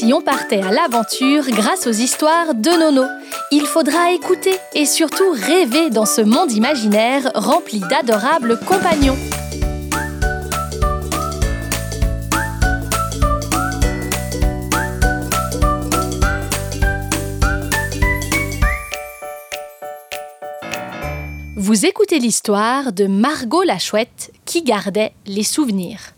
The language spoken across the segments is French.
si on partait à l'aventure grâce aux histoires de Nono. Il faudra écouter et surtout rêver dans ce monde imaginaire rempli d'adorables compagnons. Vous écoutez l'histoire de Margot la chouette qui gardait les souvenirs.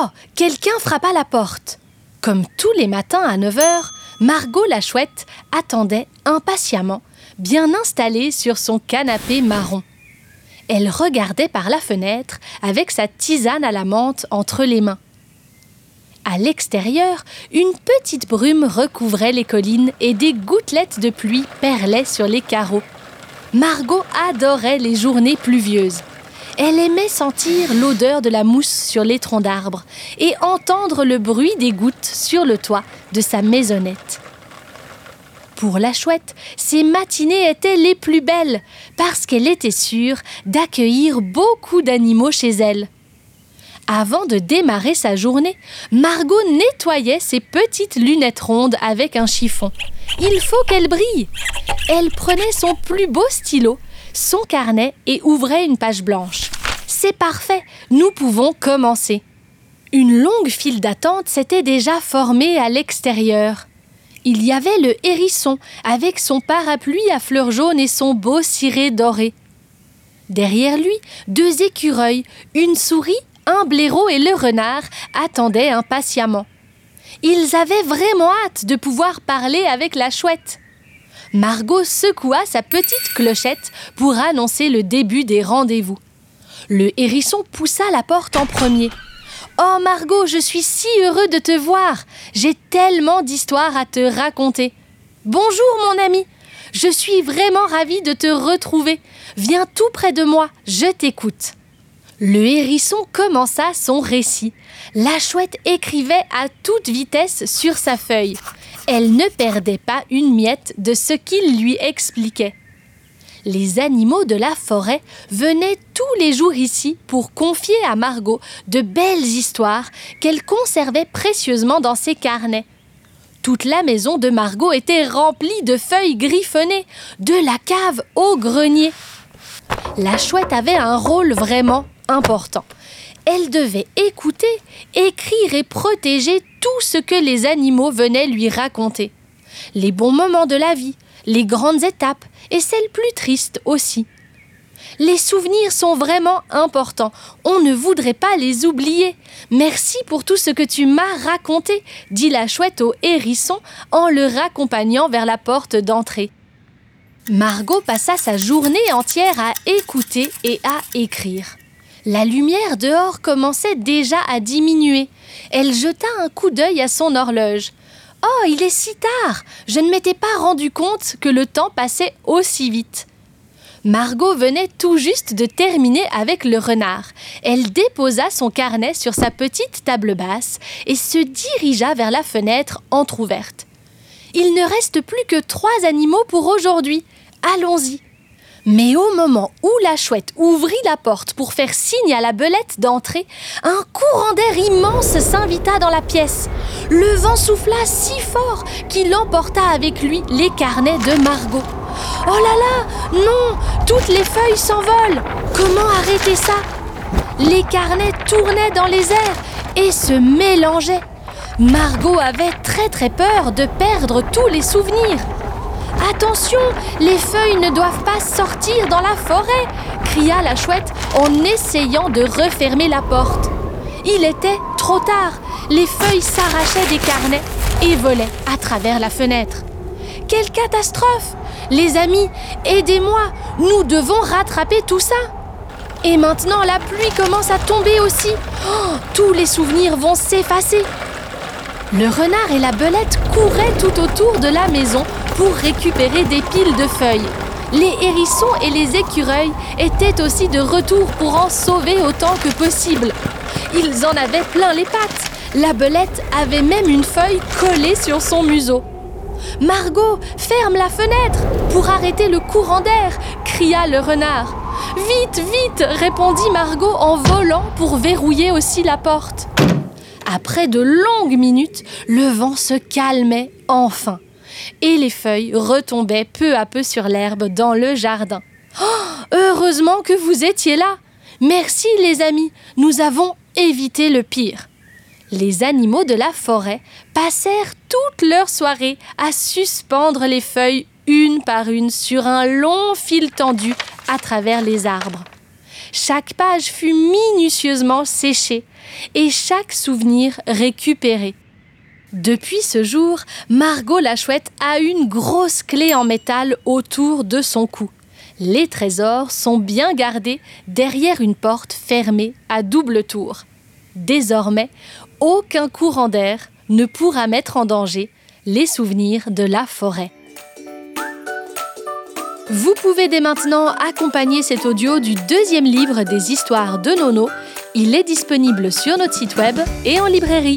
Oh, quelqu'un frappa la porte. Comme tous les matins à 9 h, Margot la chouette attendait impatiemment, bien installée sur son canapé marron. Elle regardait par la fenêtre avec sa tisane à la menthe entre les mains. À l'extérieur, une petite brume recouvrait les collines et des gouttelettes de pluie perlaient sur les carreaux. Margot adorait les journées pluvieuses. Elle aimait sentir l'odeur de la mousse sur les troncs d'arbres et entendre le bruit des gouttes sur le toit de sa maisonnette. Pour la chouette, ces matinées étaient les plus belles parce qu'elle était sûre d'accueillir beaucoup d'animaux chez elle. Avant de démarrer sa journée, Margot nettoyait ses petites lunettes rondes avec un chiffon. Il faut qu'elle brille. Elle prenait son plus beau stylo, son carnet et ouvrait une page blanche. C'est parfait, nous pouvons commencer. Une longue file d'attente s'était déjà formée à l'extérieur. Il y avait le hérisson avec son parapluie à fleurs jaunes et son beau ciré doré. Derrière lui, deux écureuils, une souris un blaireau et le renard attendaient impatiemment. Ils avaient vraiment hâte de pouvoir parler avec la chouette. Margot secoua sa petite clochette pour annoncer le début des rendez-vous. Le hérisson poussa la porte en premier. Oh Margot, je suis si heureux de te voir. J'ai tellement d'histoires à te raconter. Bonjour mon ami. Je suis vraiment ravie de te retrouver. Viens tout près de moi, je t'écoute. Le hérisson commença son récit. La chouette écrivait à toute vitesse sur sa feuille. Elle ne perdait pas une miette de ce qu'il lui expliquait. Les animaux de la forêt venaient tous les jours ici pour confier à Margot de belles histoires qu'elle conservait précieusement dans ses carnets. Toute la maison de Margot était remplie de feuilles griffonnées, de la cave au grenier. La chouette avait un rôle vraiment important. Elle devait écouter, écrire et protéger tout ce que les animaux venaient lui raconter. Les bons moments de la vie, les grandes étapes et celles plus tristes aussi. Les souvenirs sont vraiment importants. On ne voudrait pas les oublier. Merci pour tout ce que tu m'as raconté, dit la chouette au hérisson en le raccompagnant vers la porte d'entrée. Margot passa sa journée entière à écouter et à écrire. La lumière dehors commençait déjà à diminuer. Elle jeta un coup d'œil à son horloge. Oh, il est si tard Je ne m'étais pas rendu compte que le temps passait aussi vite. Margot venait tout juste de terminer avec le renard. Elle déposa son carnet sur sa petite table basse et se dirigea vers la fenêtre entr'ouverte. Il ne reste plus que trois animaux pour aujourd'hui. Allons-y. Mais au moment où la chouette ouvrit la porte pour faire signe à la belette d'entrer, un courant d'air immense s'invita dans la pièce. Le vent souffla si fort qu'il emporta avec lui les carnets de Margot. Oh là là Non Toutes les feuilles s'envolent Comment arrêter ça? Les carnets tournaient dans les airs et se mélangeaient. Margot avait très très peur de perdre tous les souvenirs. Attention, les feuilles ne doivent pas sortir dans la forêt cria la chouette en essayant de refermer la porte. Il était trop tard. Les feuilles s'arrachaient des carnets et volaient à travers la fenêtre. Quelle catastrophe Les amis, aidez-moi Nous devons rattraper tout ça Et maintenant, la pluie commence à tomber aussi. Oh, tous les souvenirs vont s'effacer. Le renard et la belette couraient tout autour de la maison pour récupérer des piles de feuilles. Les hérissons et les écureuils étaient aussi de retour pour en sauver autant que possible. Ils en avaient plein les pattes. La belette avait même une feuille collée sur son museau. Margot, ferme la fenêtre pour arrêter le courant d'air, cria le renard. Vite, vite, répondit Margot en volant pour verrouiller aussi la porte. Après de longues minutes, le vent se calmait enfin et les feuilles retombaient peu à peu sur l'herbe dans le jardin. Oh, heureusement que vous étiez là. Merci les amis, nous avons évité le pire. Les animaux de la forêt passèrent toute leur soirée à suspendre les feuilles une par une sur un long fil tendu à travers les arbres. Chaque page fut minutieusement séchée et chaque souvenir récupéré. Depuis ce jour, Margot la chouette a une grosse clé en métal autour de son cou. Les trésors sont bien gardés derrière une porte fermée à double tour. Désormais, aucun courant d'air ne pourra mettre en danger les souvenirs de la forêt. Vous pouvez dès maintenant accompagner cet audio du deuxième livre des histoires de Nono. Il est disponible sur notre site web et en librairie.